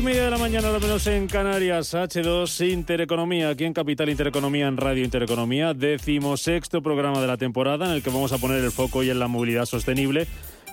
Y media de la mañana, al menos en Canarias, H2 Intereconomía, aquí en Capital Intereconomía, en Radio Intereconomía, decimosexto programa de la temporada en el que vamos a poner el foco hoy en la movilidad sostenible.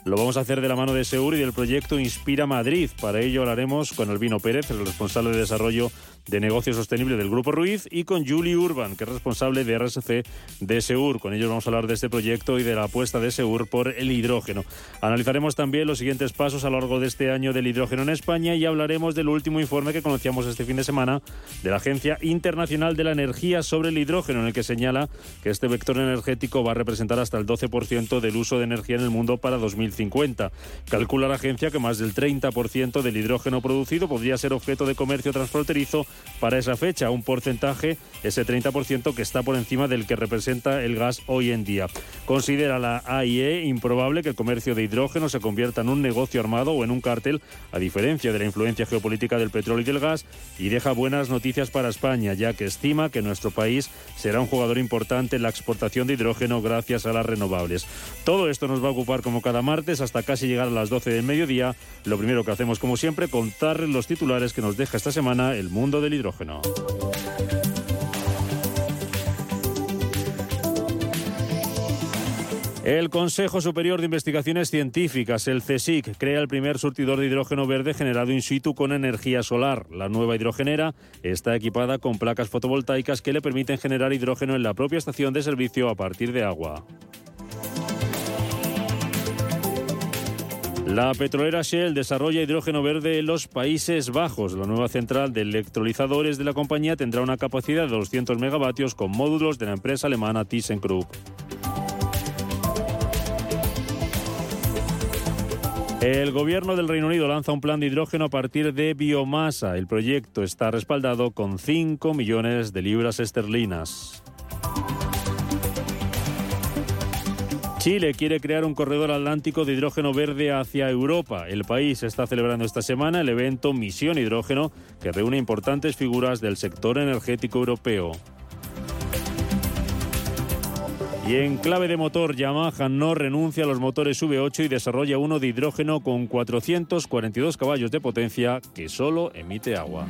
Lo vamos a hacer de la mano de Seur y del proyecto Inspira Madrid. Para ello hablaremos con Albino Pérez, el responsable de desarrollo de negocio sostenible del Grupo Ruiz, y con Julie Urban, que es responsable de RSC de Seur. Con ellos vamos a hablar de este proyecto y de la apuesta de Seur por el hidrógeno. Analizaremos también los siguientes pasos a lo largo de este año del hidrógeno en España y hablaremos del último informe que conocíamos este fin de semana de la Agencia Internacional de la Energía sobre el hidrógeno, en el que señala que este vector energético va a representar hasta el 12% del uso de energía en el mundo para 2050. 50. Calcula la agencia que más del 30% del hidrógeno producido podría ser objeto de comercio transfronterizo para esa fecha, un porcentaje, ese 30% que está por encima del que representa el gas hoy en día. Considera la AIE improbable que el comercio de hidrógeno se convierta en un negocio armado o en un cártel, a diferencia de la influencia geopolítica del petróleo y del gas, y deja buenas noticias para España, ya que estima que nuestro país será un jugador importante en la exportación de hidrógeno gracias a las renovables. Todo esto nos va a ocupar como cada martes hasta casi llegar a las 12 del mediodía. Lo primero que hacemos, como siempre, contar los titulares que nos deja esta semana el mundo hidrógeno. El Consejo Superior de Investigaciones Científicas, el CSIC, crea el primer surtidor de hidrógeno verde generado in situ con energía solar. La nueva hidrogenera está equipada con placas fotovoltaicas que le permiten generar hidrógeno en la propia estación de servicio a partir de agua. La petrolera Shell desarrolla hidrógeno verde en los Países Bajos. La nueva central de electrolizadores de la compañía tendrá una capacidad de 200 megavatios con módulos de la empresa alemana ThyssenKrupp. El gobierno del Reino Unido lanza un plan de hidrógeno a partir de biomasa. El proyecto está respaldado con 5 millones de libras esterlinas. Chile quiere crear un corredor atlántico de hidrógeno verde hacia Europa. El país está celebrando esta semana el evento Misión Hidrógeno, que reúne importantes figuras del sector energético europeo. Y en clave de motor, Yamaha no renuncia a los motores V8 y desarrolla uno de hidrógeno con 442 caballos de potencia que solo emite agua.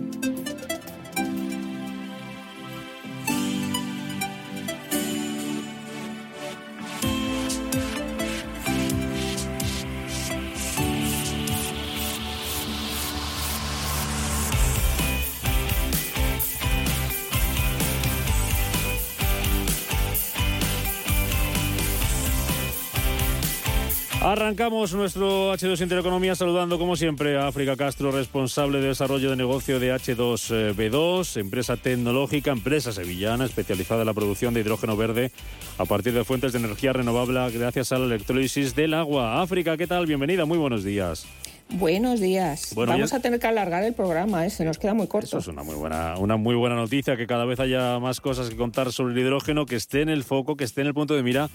Arrancamos nuestro H2 Intereconomía saludando como siempre a África Castro, responsable de desarrollo de negocio de H2B2, empresa tecnológica, empresa sevillana especializada en la producción de hidrógeno verde a partir de fuentes de energía renovable gracias a la electrólisis del agua. África, ¿qué tal? Bienvenida, muy buenos días. Buenos días. Vamos a tener que alargar el programa, ¿eh? se nos queda muy corto. Eso es una muy buena, una muy buena noticia, que cada vez haya más cosas que contar sobre el hidrógeno, que esté en el foco, que esté en el punto de mira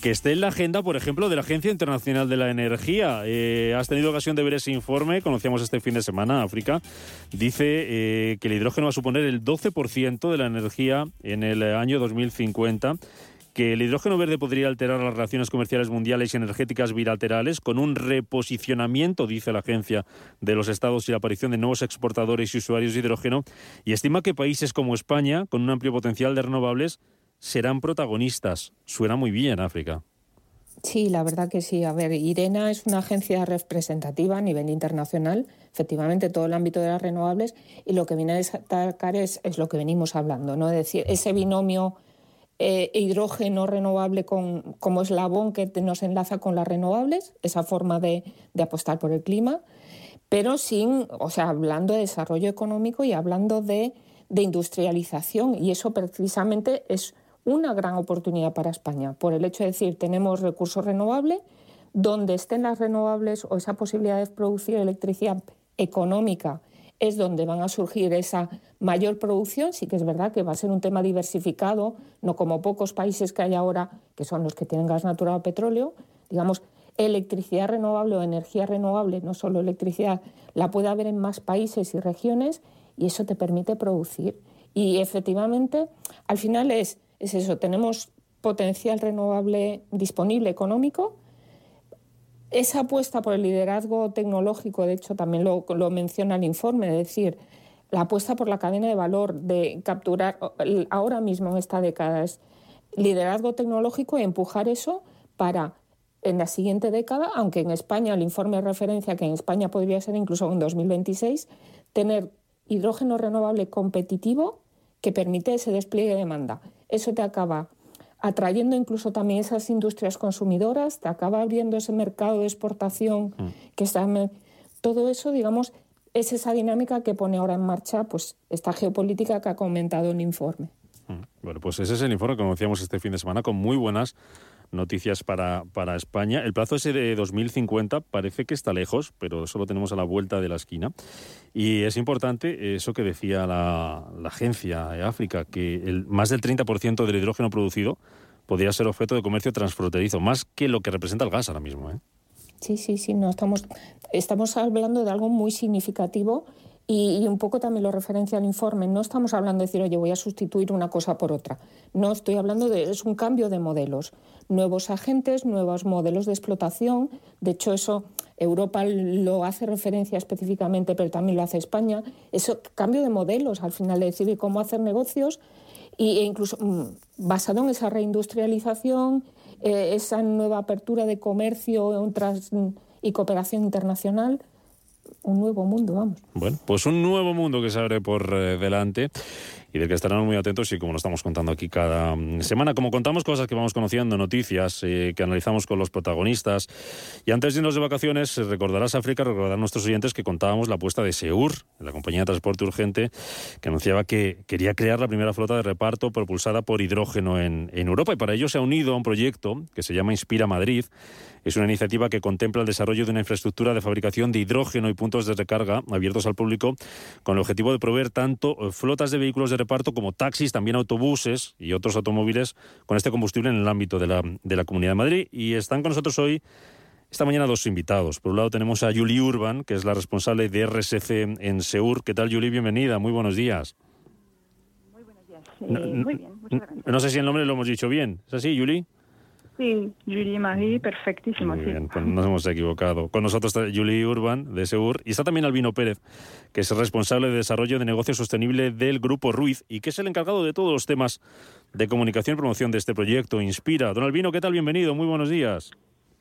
que esté en la agenda, por ejemplo, de la Agencia Internacional de la Energía. Eh, has tenido ocasión de ver ese informe, conocíamos este fin de semana, África. Dice eh, que el hidrógeno va a suponer el 12% de la energía en el año 2050 que el hidrógeno verde podría alterar las relaciones comerciales mundiales y energéticas bilaterales con un reposicionamiento, dice la agencia, de los estados y la aparición de nuevos exportadores y usuarios de hidrógeno, y estima que países como España, con un amplio potencial de renovables, serán protagonistas. Suena muy bien, África. Sí, la verdad que sí. A ver, IRENA es una agencia representativa a nivel internacional, efectivamente, todo el ámbito de las renovables, y lo que viene a destacar es, lo que venimos hablando, ¿no? Es decir, ese binomio eh, hidrógeno renovable con, como eslabón que nos enlaza con las renovables, esa forma de, apostar por el clima, pero sin, o sea, hablando de desarrollo económico y hablando de industrialización, y eso precisamente es una gran oportunidad para España, por el hecho de decir, tenemos recursos renovables, donde estén las renovables o esa posibilidad de producir electricidad económica es donde van a surgir esa mayor producción. Sí que es verdad que va a ser un tema diversificado, no como pocos países que hay ahora, que son los que tienen gas natural o petróleo. Digamos, electricidad renovable o energía renovable, no solo electricidad, la puede haber en más países y regiones y eso te permite producir. Y efectivamente, al final es es eso, tenemos potencial renovable disponible económico. Esa apuesta por el liderazgo tecnológico, de hecho, también lo, menciona el informe, es decir, la apuesta por la cadena de valor, de capturar ahora mismo en esta década, es liderazgo tecnológico y empujar eso para en la siguiente década, aunque en España el informe de referencia que en España podría ser incluso en 2026, tener hidrógeno renovable competitivo que permite ese despliegue de demanda eso te acaba atrayendo incluso también esas industrias consumidoras, te acaba abriendo ese mercado de exportación mm. que está... Todo eso, digamos, es esa dinámica que pone ahora en marcha pues esta geopolítica que ha comentado el informe. Mm. Bueno, pues ese es el informe que conocíamos este fin de semana con muy buenas noticias para, para España. El plazo ese de 2050 parece que está lejos, pero solo tenemos a la vuelta de la esquina. Y es importante eso que decía la, agencia de África, que el, más del 30% del hidrógeno producido podría ser objeto de comercio transfronterizo, más que lo que representa el gas ahora mismo. ¿eh? Sí, sí, sí, no estamos, estamos hablando de algo muy significativo y, un poco también lo referencia al informe. No estamos hablando de decir, oye, voy a sustituir una cosa por otra. No, estoy hablando de, es un cambio de modelos. Nuevos agentes, nuevos modelos de explotación. De hecho, eso Europa lo hace referencia específicamente, pero también lo hace España. Eso, cambio de modelos, al final, de decidir cómo hacer negocios e incluso mm, basado en esa reindustrialización, eh, esa nueva apertura de comercio mm, y cooperación internacional un nuevo mundo, vamos. Bueno, pues un nuevo mundo que se abre por eh, delante y del que estarán muy atentos y como lo estamos contando aquí cada mm, semana, como contamos cosas que vamos conociendo, noticias eh, que analizamos con los protagonistas. Y antes de irnos de vacaciones, recordarás África, recordar a nuestros oyentes que contábamos la apuesta de Seur, la compañía de transporte urgente, que anunciaba que quería crear la primera flota de reparto propulsada por hidrógeno en, en Europa. Y para ello se ha unido a un proyecto que se llama Inspira Madrid, es una iniciativa que contempla el desarrollo de una infraestructura de fabricación de hidrógeno y puntos de recarga abiertos al público con el objetivo de proveer tanto eh, flotas de vehículos de reparto como taxis, también autobuses y otros automóviles con este combustible en el ámbito de la, de la Comunidad de Madrid. Y están con nosotros hoy esta mañana dos invitados. Por un lado tenemos a Julie Urban, que es la responsable de RSC en Seur. ¿Qué tal, Julie? Bienvenida. Muy buenos días. Muy buenos días. muy bien, muchas gracias. No sé si el nombre lo hemos dicho bien. ¿Es así, Julie? Sí, Julie Marie, perfectísimo. Muy bien, pues nos hemos equivocado. Con nosotros está Julie Urban, de Seur, y está también Albino Pérez, que es el responsable de desarrollo de negocio sostenible del Grupo Ruiz y que es el encargado de todos los temas de comunicación y promoción de este proyecto, Inspira. Don Albino, ¿qué tal? Bienvenido, muy buenos días.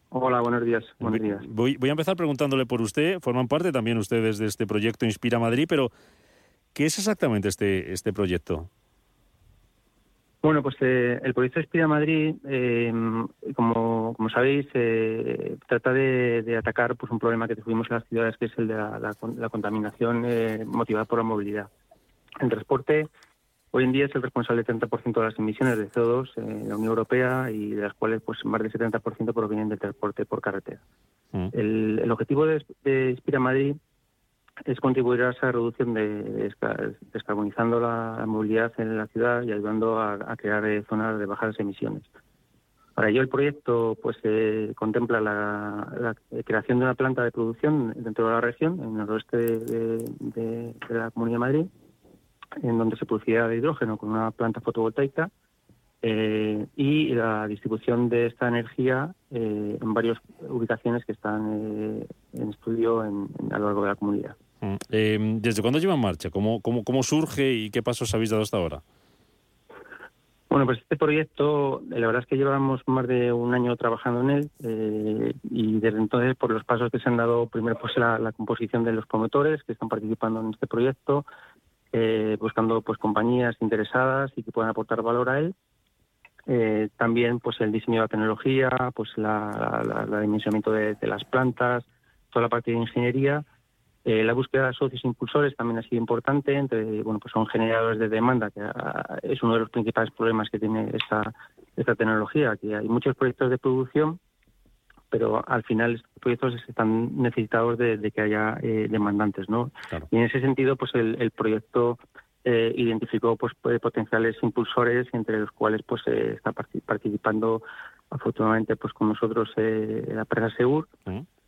Hola, buenos días. Buenos días. Voy, voy a empezar preguntándole por usted. Forman parte también ustedes de este proyecto Inspira Madrid, pero ¿qué es exactamente este, este proyecto? Bueno, pues eh, el proyecto Espira Madrid, eh, como, como sabéis, eh, trata de, atacar pues un problema que tuvimos en las ciudades, que es el de la, contaminación motivada por la movilidad. El transporte hoy en día es el responsable del 30% de las emisiones de CO2 en la Unión Europea y de las cuales pues más del 70% provienen del transporte por carretera. Mm. El, objetivo de, de Inspira Madrid es contribuir a esa reducción de, descarbonizando la movilidad en la ciudad y ayudando a, crear eh, zonas de bajas emisiones. Para ello el proyecto pues eh, contempla la, creación de una planta de producción dentro de la región, en el noroeste de, la Comunidad de Madrid, en donde se producirá hidrógeno con una planta fotovoltaica eh, y la distribución de esta energía en varias ubicaciones que están en estudio a lo largo de la comunidad. Mm. Em, ¿Desde cuándo lleva en marcha? ¿Cómo, cómo, ¿Cómo surge y qué pasos habéis dado hasta ahora? Bueno, pues este proyecto, la verdad es que llevamos más de un año trabajando en él eh, y desde entonces, por los pasos que se han dado, primero pues la, composición de los promotores que están participando en este proyecto, eh, buscando pues compañías interesadas y que puedan aportar valor a él. Eh, también pues el diseño de la tecnología, pues la, la, dimensionamiento de, de, las plantas, toda la parte de ingeniería eh, la búsqueda de socios impulsores también ha sido importante, entre, bueno, pues son generadores de demanda, que ah, es uno de los principales problemas que tiene esta, esta tecnología, que hay muchos proyectos de producción, pero al final estos proyectos están necesitados de, que haya eh, demandantes, ¿no? Y en ese sentido, pues el, proyecto eh, identificó pues potenciales impulsores, entre los cuales pues está participando afortunadamente pues con nosotros la empresa Segur,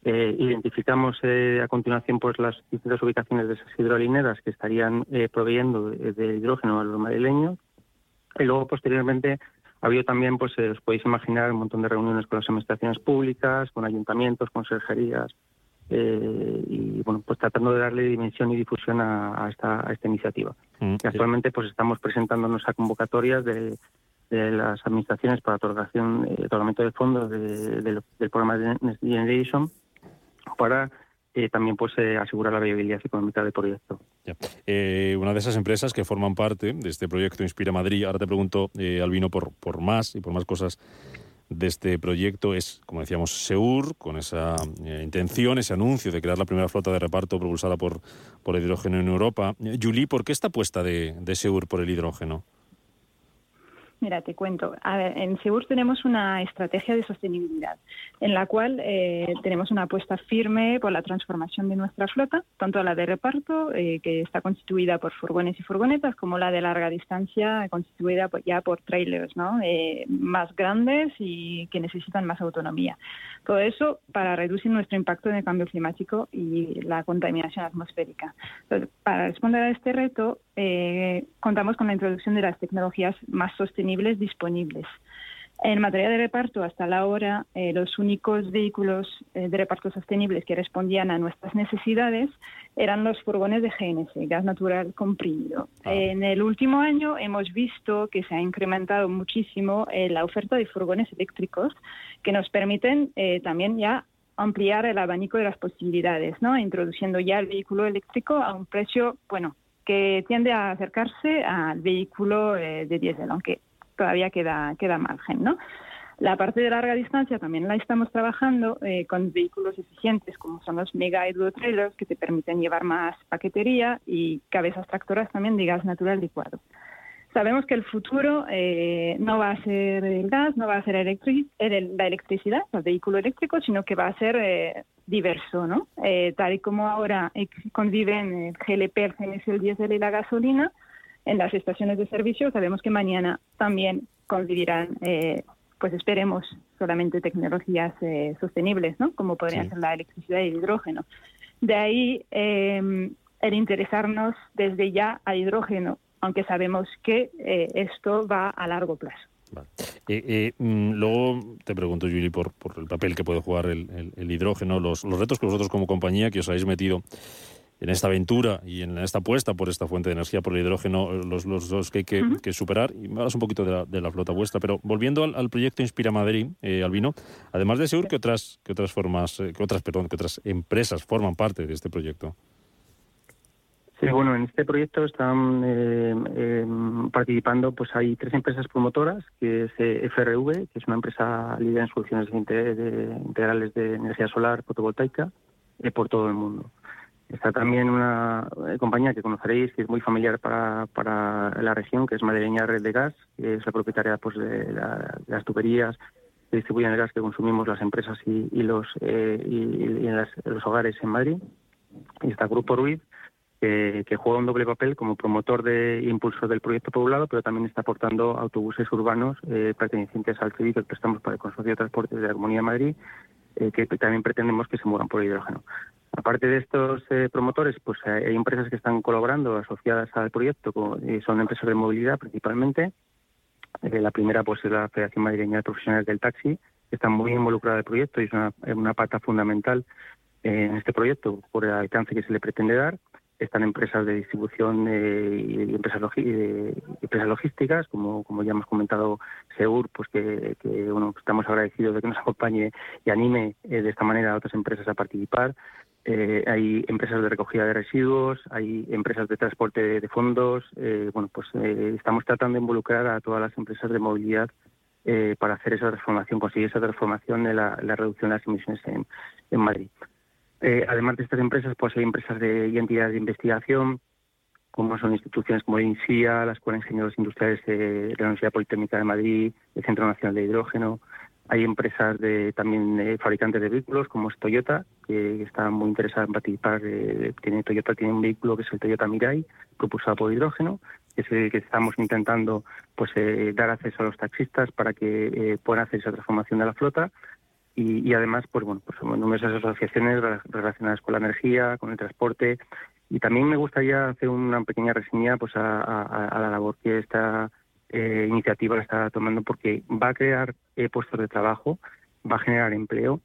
eh, identificamos eh, a continuación pues las distintas ubicaciones de esas hidrolineras que estarían eh, proveyendo de, hidrógeno a los madrileños y luego posteriormente ha habido también, pues os podéis imaginar, un montón de reuniones con las administraciones públicas, con ayuntamientos, consejerías, y bueno, pues tratando de darle dimensión y difusión a, esta, esta, iniciativa. Mm, y actualmente pues estamos presentándonos a convocatorias de, las administraciones para otorgación, otorgamiento de fondos del programa de Next Generation para eh, también pues eh, asegurar la viabilidad económica del proyecto. Eh, una de esas empresas que forman parte de este proyecto Inspira Madrid, ahora te pregunto, Albino, por, por más y por más cosas de este proyecto es, como decíamos, Seur, con esa intención, ese anuncio de crear la primera flota de reparto propulsada por, por hidrógeno en Europa. Julie, ¿por qué esta apuesta de, de Seur por el hidrógeno? Mira, te cuento. En Segur tenemos una estrategia de sostenibilidad en la cual eh, tenemos una apuesta firme por la transformación de nuestra flota, tanto la de reparto, eh, que está constituida por furgones y furgonetas, como la de larga distancia, constituida ya por trailers ¿no? Eh, más grandes y que necesitan más autonomía. Todo eso para reducir nuestro impacto en el cambio climático y la contaminación atmosférica. para responder a este reto, contamos con la introducción de las tecnologías más sostenibles disponibles. En materia de reparto, hasta la hora, eh, los únicos vehículos eh, de reparto sostenibles que respondían a nuestras necesidades eran los furgones de GNC, gas natural comprimido. Ah. En el último año hemos visto que se ha incrementado muchísimo eh, la oferta de furgones eléctricos que nos permiten también ya ampliar el abanico de las posibilidades, ¿no? introduciendo ya el vehículo eléctrico a un precio, bueno, que tiende a acercarse al vehículo de diésel, aunque todavía queda, queda margen, ¿no? La parte de larga distancia también la estamos trabajando eh, con vehículos eficientes como son los mega trailers que te permiten llevar más paquetería y cabezas tractoras también de gas natural licuado. Sabemos que el futuro eh, no va a ser el gas, no va a ser la electricidad, el vehículo eléctrico, sino que va a ser eh, diverso, ¿no? tal y como ahora conviven el GLP, el GNC, el diésel y la gasolina, en las estaciones de servicio. Sabemos que mañana también convivirán, eh, pues esperemos, solamente tecnologías eh, sostenibles, ¿no? Como podrían ser la electricidad y el hidrógeno. De ahí em, el interesarnos desde ya al hidrógeno, aunque sabemos que eh, esto va a largo plazo. Mm, luego te pregunto, Julie, por, por, el papel que puede jugar el, el, hidrógeno, los, los, retos que vosotros como compañía que os habéis metido en esta aventura y en esta apuesta por esta fuente de energía, por el hidrógeno, los, los dos que hay que, superar. Y me hablas un poquito de la, flota vuestra, pero volviendo al, proyecto Inspira Madrid, eh, Albino, además de Seur, ¿qué otras, qué otras formas, eh, qué otras, perdón, qué otras empresas forman parte de este proyecto? Bueno, en este proyecto están eh, em, participando, pues hay tres empresas promotoras, que es eh, FRV, que es una empresa líder en soluciones integrales de energía solar fotovoltaica por todo el mundo. Está también una eh, compañía que conoceréis, que es muy familiar para, para la región, que es Madrileña Red de Gas, que es la propietaria pues, de, las tuberías que distribuyen el gas que consumimos las empresas y, los, eh, y, en los hogares en Madrid. Y está Grupo Ruiz, que, juega un doble papel como promotor de impulso del proyecto poblado, pero también está aportando autobuses urbanos eh, pertenecientes al CIVI que prestamos para el Consorcio de Transportes de la Comunidad de Madrid, eh, que también pretendemos que se muevan por hidrógeno. Aparte de estos eh, promotores, pues hay empresas que están colaborando asociadas al proyecto, son empresas de movilidad principalmente. La primera pues es la Federación Madrileña de Profesionales del Taxi, que está muy involucrada en el proyecto y es una, pata fundamental en este proyecto por el alcance que se le pretende dar. Están empresas de distribución eh, y empresas, empresas logísticas, como, ya hemos comentado, Seur, pues que, bueno, estamos agradecidos de que nos acompañe y anime de esta manera a otras empresas a participar. hay empresas de recogida de residuos, hay empresas de transporte de, fondos. bueno, pues estamos tratando de involucrar a todas las empresas de movilidad para hacer esa transformación, conseguir esa transformación de la, reducción de las emisiones en Madrid. Eh, además de estas empresas, pues hay empresas de, y entidades de investigación, como son instituciones como el INSIA, la Escuela de Ingenieros Industriales de, la Universidad Politécnica de Madrid, el Centro Nacional de Hidrógeno. Hay empresas de también eh, fabricantes de vehículos, como es Toyota, que está muy interesada en participar. Eh, tiene, Toyota tiene un vehículo que es el Toyota Mirai, propulsado por hidrógeno, que es el que estamos intentando pues dar acceso a los taxistas para que puedan hacer esa transformación de la flota y, además, pues bueno, pues somos numerosas asociaciones relacionadas con la energía, con el transporte y también me gustaría hacer una pequeña reseña pues a, la labor que esta eh, iniciativa está tomando porque va a crear eh, puestos de trabajo, va a generar empleo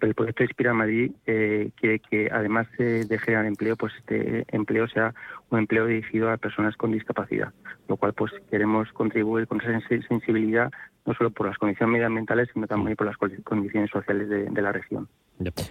el proyecto Inspira Madrid eh, quiere que además de generar empleo, pues este empleo sea un empleo dirigido a personas con discapacidad, lo cual pues queremos contribuir con esa sensibilidad no solo por las condiciones medioambientales, sino también por las condiciones sociales de, la región.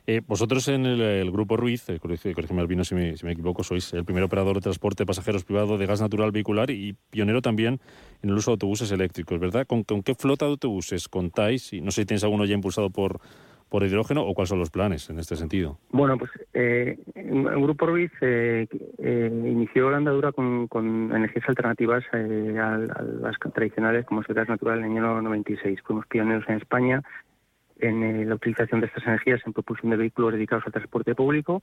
Eh, vosotros en el, Grupo Ruiz, el Colegio Albino si me, si me equivoco, sois el primer operador de transporte de pasajeros privado de gas natural vehicular y pionero también en el uso de autobuses eléctricos, ¿verdad? ¿Con, con qué flota de autobuses contáis? Y no sé si tenéis alguno ya impulsado por por hidrógeno o cuáles son los planes en este sentido? Bueno, pues eh, el Grupo Ruiz eh, eh, inició la andadura con, energías alternativas a, las tradicionales como es el gas natural en el año 96. Fuimos pioneros en España en la utilización de estas energías en propulsión de vehículos dedicados al transporte público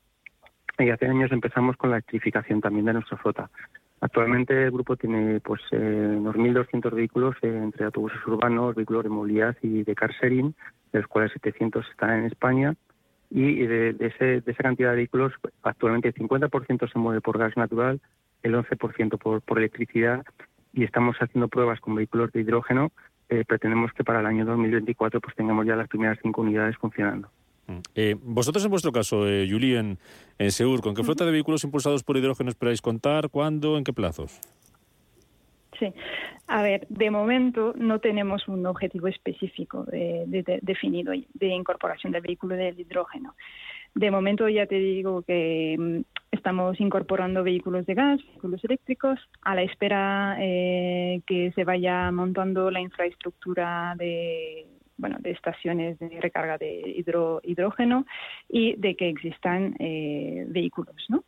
y hace años empezamos con la electrificación también de nuestra flota. Actualmente el grupo tiene pues unos 1.200 vehículos entre autobuses urbanos, vehículos de movilidad y de car sharing de los cuales 700 están en España. Y de, ese, de esa cantidad de vehículos, actualmente el 50% se mueve por gas natural, el 11% por, por electricidad, y estamos haciendo pruebas con vehículos de hidrógeno. Eh, pretendemos que para el año 2024 pues tengamos ya las primeras cinco unidades funcionando. Mm. Eh, vosotros, en vuestro caso, eh, Juli, en, en Seur, ¿con qué flota de vehículos impulsados por hidrógeno esperáis contar? ¿Cuándo? ¿En qué plazos? Sí, a ver, de momento no tenemos un objetivo específico definido de incorporación del vehículo del hidrógeno. De momento ya te digo que mm, estamos incorporando vehículos de gas, vehículos eléctricos, a la espera eh, que se vaya montando la infraestructura de bueno, de estaciones de recarga de hidrógeno y de que existan eh, vehículos, ¿no?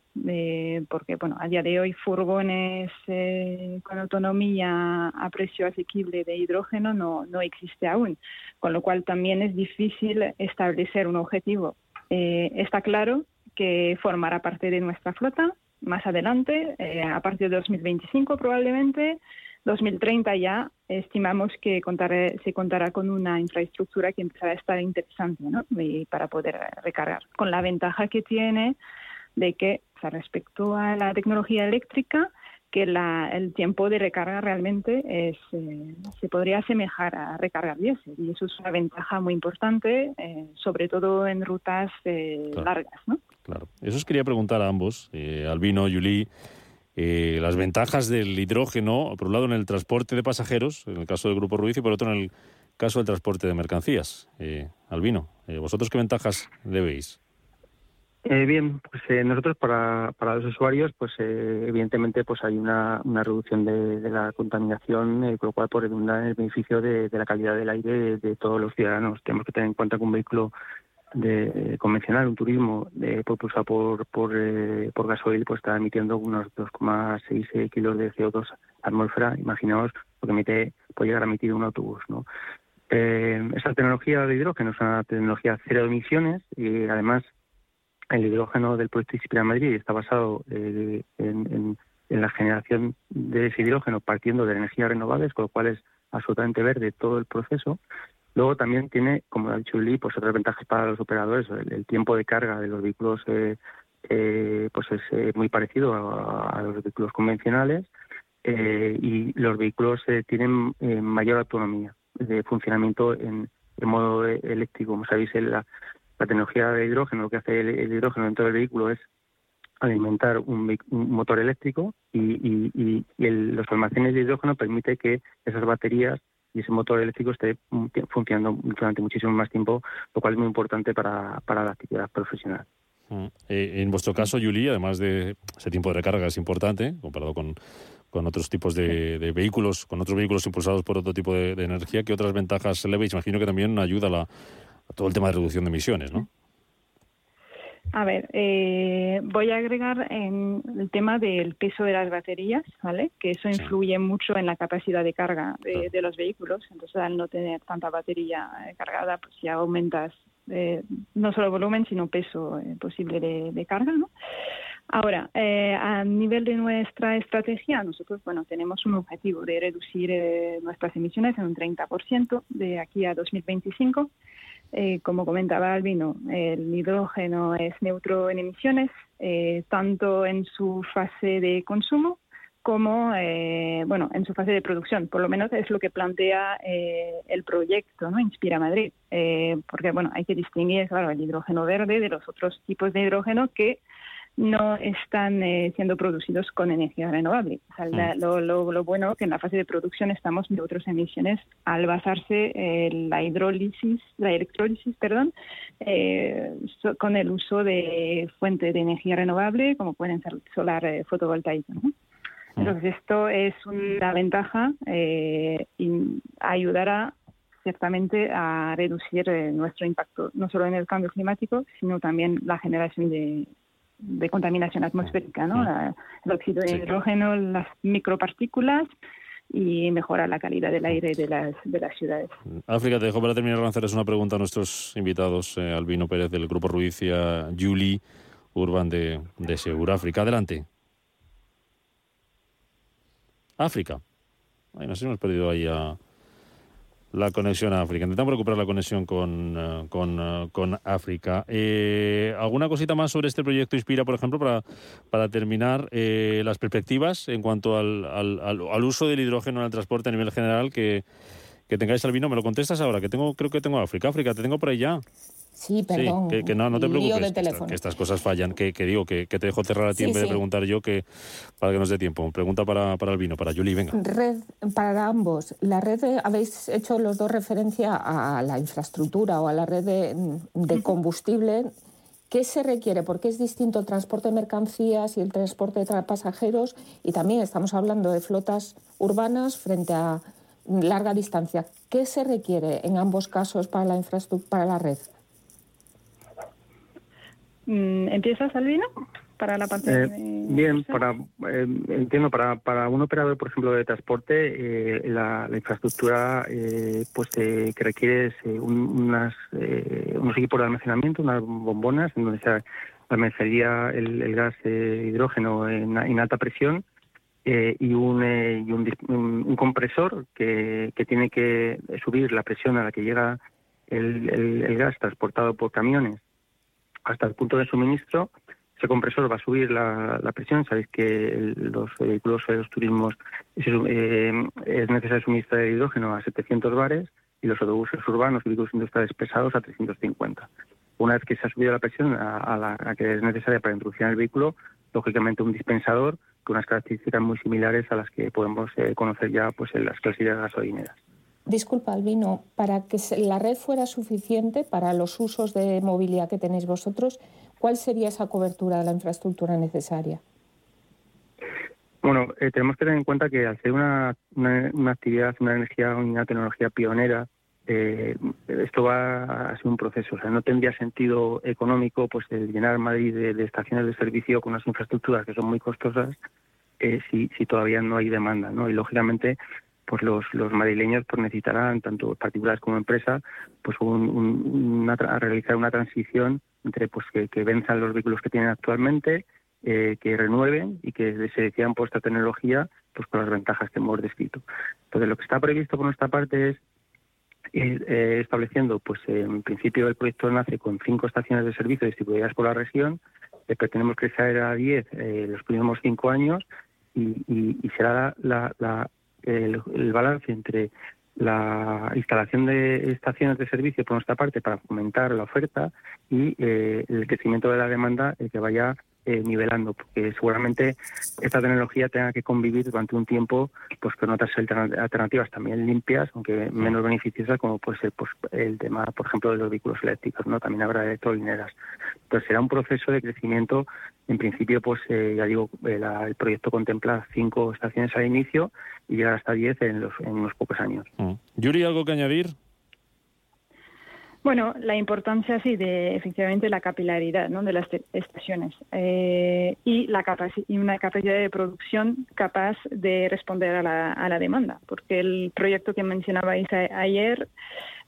porque, bueno, a día de hoy furgones eh, con autonomía a precio asequible de hidrógeno no, no existe aún, con lo cual también es difícil establecer un objetivo. Eh, está claro que formará parte de nuestra flota más adelante, a partir de 2025 probablemente, 2030 ya estimamos que se contará con una infraestructura que empezará a estar interesante ¿no? para poder recargar, con la ventaja que tiene de que respecto a la tecnología eléctrica, que el tiempo de recarga realmente es, eh, se podría asemejar a recargar diésel y eso es una ventaja muy importante, eh, sobre todo en rutas eh, largas. ¿no? Claro. Eso os quería preguntar a ambos, Albino, Yuli. Eh, las ventajas del hidrógeno, por un lado en el transporte de pasajeros, en el caso del Grupo Ruiz, y por otro en el caso del transporte de mercancías. Eh, Albino, eh, ¿vosotros qué ventajas le veis? bien, pues nosotros para, para los usuarios, pues evidentemente pues hay una, una reducción de, la contaminación, con lo cual por redundar en el beneficio de, la calidad del aire de, de, todos los ciudadanos. Tenemos que tener en cuenta que un vehículo de convencional, un turismo de, propulsado por, por, eh, por gasoil, pues está emitiendo unos 2,6 eh, kilos de CO2 atmósfera. Imaginaos lo que emite, puede llegar a emitir un autobús, ¿no? Eh, esa tecnología de hidrógeno es una tecnología cero emisiones y además el hidrógeno del proyecto Inspira Madrid está basado en, en, la generación de ese hidrógeno partiendo de energías renovables, con lo cual es absolutamente verde todo el proceso Luego también tiene, como ha dicho Uli, pues otras ventajas para los operadores. El, tiempo de carga de los vehículos eh, eh, pues es eh, muy parecido a, los vehículos convencionales y los vehículos tienen mayor autonomía de funcionamiento en, modo eléctrico. Como sabéis, la, tecnología de hidrógeno, lo que hace el, hidrógeno dentro del vehículo es alimentar un, motor eléctrico y, los almacenes de hidrógeno permite que esas baterías y ese motor eléctrico esté funcionando durante muchísimo más tiempo, lo cual es muy importante para, la actividad profesional. Mm. Eh, en vuestro caso, Yuli, además de ese tiempo de recarga es importante, comparado con, con otros tipos de, vehículos, con otros vehículos impulsados por otro tipo de, energía, ¿qué otras ventajas le veis? Imagino que también ayuda a, a todo el tema de reducción de emisiones, ¿no? A ver, eh, voy a agregar en el tema del peso de las baterías, ¿vale? Que eso influye mucho en la capacidad de carga de, los vehículos. Entonces, al no tener tanta batería eh, cargada, pues ya aumentas eh, no solo volumen, sino peso posible de, carga, ¿no? Ahora, a nivel de nuestra estrategia, nosotros, bueno, tenemos un objetivo de reducir nuestras emisiones en un 30% de aquí a 2025 eh, como comentaba Albino, el hidrógeno es neutro en emisiones, eh, tanto en su fase de consumo como eh, bueno en su fase de producción. Por lo menos es lo que plantea el proyecto, ¿no? Inspira Madrid, porque bueno hay que distinguir claro el hidrógeno verde de los otros tipos de hidrógeno que no están eh, siendo producidos con energía renovable. Mm. lo, lo, bueno que en la fase de producción estamos neutros emisiones al basarse en la hidrólisis, la electrólisis, perdón, eh, con el uso de fuentes de energía renovable como pueden ser solar eh, fotovoltaico. Mm. Entonces esto es una ventaja y ayudará ciertamente a reducir nuestro impacto no solo en el cambio climático, sino también la generación de de contaminación atmosférica, ¿no? el óxido de hidrógeno, las micropartículas y mejora la calidad del aire de las, de las ciudades. África, te dejo para terminar lanzarles una pregunta a nuestros invitados, eh, Albino Pérez del Grupo Ruicia, Julie Urban de, de Seguráfrica. Adelante. África. Ay, nos hemos perdido ahí a, la conexión a África. Intentamos recuperar la conexión con, eh, con, eh, con África. Eh, ¿Alguna cosita más sobre este proyecto Inspira, por ejemplo, para, para terminar las perspectivas en cuanto al, al, al, uso del hidrógeno en el transporte a nivel general que, que tengáis, Albino? ¿Me lo contestas ahora? Que tengo, creo que tengo África. África, te tengo por ahí ya. Sí, perdón. que, no, no te preocupes. Que, estas cosas fallan. Que, digo, que, te dejo cerrar a ti en vez de preguntar yo que para que nos dé tiempo. Pregunta para, para el vino, para Julie, venga. Red para ambos. La red, habéis hecho los dos referencia a la infraestructura o a la red de, combustible. ¿Qué se requiere? Porque es distinto el transporte de mercancías y el transporte de pasajeros. Y también estamos hablando de flotas urbanas frente a larga distancia. ¿Qué se requiere en ambos casos para la infraestructura, para la red? Mm, ¿Empiezas, Albino? Para la parte eh, Bien, para, eh, entiendo, para, para un operador, por ejemplo, de transporte, eh, la, infraestructura pues que requiere unas, unos equipos de almacenamiento, unas bombonas, en donde se almacenaría el, gas hidrógeno en, alta presión, y, un, y un, compresor que, que, tiene que subir la presión a la que llega el gas transportado por camiones hasta el punto de suministro. Ese compresor va a subir la, presión. Sabéis que los vehículos de los turismos eh, es necesario suministrar hidrógeno a 700 bares y los autobuses urbanos y vehículos industriales pesados a 350. Una vez que se ha subido la presión a, la que es necesaria para introducir el vehículo, lógicamente un dispensador con unas características muy similares a las que podemos eh, conocer ya pues en las clases gasolineras. Disculpa, Albino, para que la red fuera suficiente para los usos de movilidad que tenéis vosotros, ¿cuál sería esa cobertura de la infraestructura necesaria? Bueno, eh, tenemos que tener en cuenta que al ser una, actividad, una energía, una tecnología pionera, eh, esto va a ser un proceso. O sea, no tendría sentido económico pues llenar Madrid de, estaciones de servicio con unas infraestructuras que son muy costosas eh, si, si todavía no hay demanda, ¿no? Y lógicamente pues los, los madrileños pues necesitarán, tanto particulares como empresas, pues una, realizar una transición entre pues que, venzan los vehículos que tienen actualmente, eh, que renueven y que se decidan por esta tecnología pues con las ventajas que hemos descrito. Entonces lo que está previsto por nuestra parte es eh, estableciendo, pues en principio el proyecto nace con cinco estaciones de servicio distribuidas por la región, eh, pretendemos crecer a diez eh, los próximos cinco años y, y, será la, el, balance entre la instalación de estaciones de servicio por nuestra parte para fomentar la oferta y eh, el crecimiento de la demanda el que vaya eh, nivelando, porque seguramente esta tecnología tenga que convivir durante un tiempo pues con otras alternativas también limpias, aunque menos beneficiosas, como puede ser pues, el tema, por ejemplo, de los vehículos eléctricos, ¿no? También habrá electrolineras. Entonces será un proceso de crecimiento. En principio, pues eh, ya digo, el, proyecto contempla cinco estaciones al inicio y llegar hasta diez en, los, en unos pocos años. Yuri, ¿algo que añadir? Bueno, la importancia sí de efectivamente la capilaridad ¿no? de las estaciones eh, y la y una capacidad de producción capaz de responder a la, a la demanda, porque el proyecto que mencionabais ayer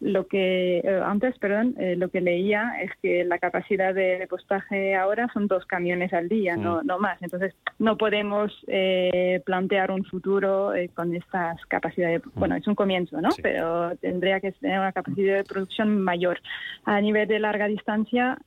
lo que eh, antes, perdón, eh, lo que leía es que la capacidad de repostaje ahora son dos camiones al día, no, mm. no más. Entonces, no podemos eh, plantear un futuro con estas capacidades. Mm. Bueno, es un comienzo, ¿no? Pero tendría que tener una capacidad de producción mayor. A nivel de larga distancia,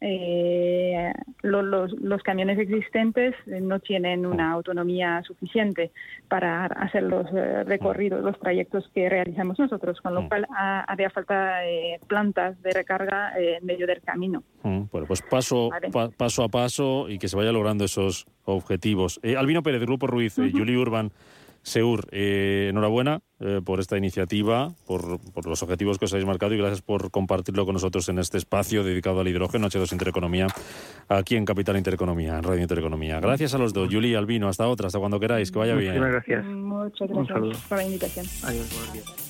los, los, camiones existentes no tienen una mm. autonomía suficiente para hacer los recorridos, los trayectos que realizamos nosotros, con lo cual haría falta eh, plantas de recarga eh, en medio del camino. Mm, bueno, pues paso, paso a paso y que se vaya logrando esos objetivos. Eh, Albino Pérez, Grupo Ruiz, Juli Urban. Seur, enhorabuena por esta iniciativa, por, por, los objetivos que os habéis marcado y gracias por compartirlo con nosotros en este espacio dedicado al hidrógeno, H2 Intereconomía, aquí en Capital Intereconomía, en Radio Intereconomía. Gracias a los dos, Juli y Albino, hasta otra, hasta cuando queráis, que vaya bien. Muchas gracias. Muchas gracias por la invitación. Adiós, buenos días.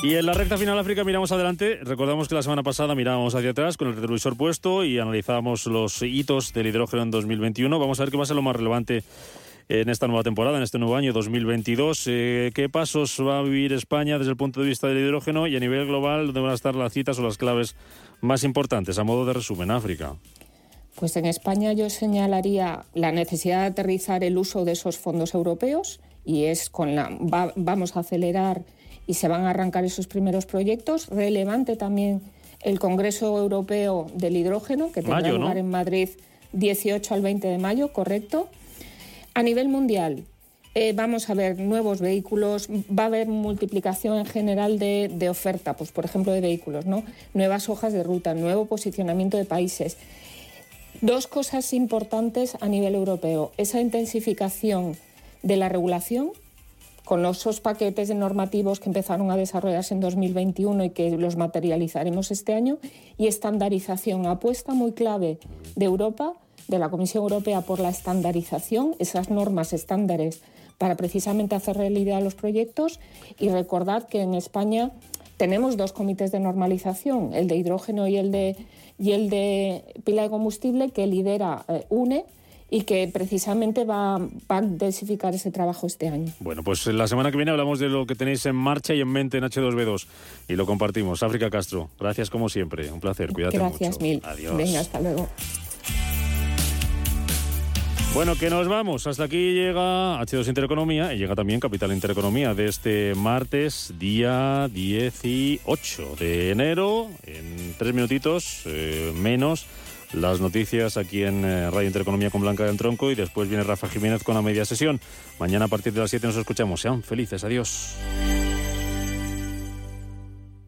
Y en la recta final África miramos adelante. Recordamos que la semana pasada mirábamos hacia atrás con el retrovisor puesto y analizábamos los hitos del hidrógeno en 2021. Vamos a ver qué va a ser lo más relevante en esta nueva temporada, en este nuevo año 2022. Eh, ¿Qué pasos va a vivir España desde el punto de vista del hidrógeno y a nivel global dónde van a estar las citas o las claves más importantes? A modo de resumen, África. Pues en España yo señalaría la necesidad de aterrizar el uso de esos fondos europeos y es con la vamos a acelerar y se van a arrancar esos primeros proyectos. Relevante también el Congreso Europeo del Hidrógeno, que tendrá lugar en Madrid 18 al 20 de mayo, correcto. A nivel mundial, eh, vamos a ver nuevos vehículos, va a haber multiplicación en general de, de, oferta, pues por ejemplo de vehículos, ¿no? Nuevas hojas de ruta, nuevo posicionamiento de países. Dos cosas importantes a nivel europeo, esa intensificación de la regulación con esos paquetes de normativos que empezaron a desarrollarse en 2021 y que los materializaremos este año, y estandarización, apuesta muy clave de Europa, de la Comisión Europea por la estandarización, esas normas estándares para precisamente hacer realidad los proyectos. Y recordad que en España tenemos dos comités de normalización, el de hidrógeno y el de, y el de pila de combustible que lidera eh, UNE y que precisamente va, a intensificar ese trabajo este año. Bueno, pues la semana que viene hablamos de lo que tenéis en marcha y en mente en H2B2 y lo compartimos. África Castro, gracias como siempre, un placer, cuídate gracias mil. Adiós. Venga, hasta luego. Bueno, que nos vamos. Hasta aquí llega H2 Intereconomía y llega también Capital Intereconomía de este martes, día 18 de enero, en tres minutitos eh, menos las noticias aquí en eh, Radio Intereconomía con Blanca del Tronco y después viene Rafa Jiménez con la media sesión. Mañana a partir de las 7 nos escuchamos. Sean felices. Adiós.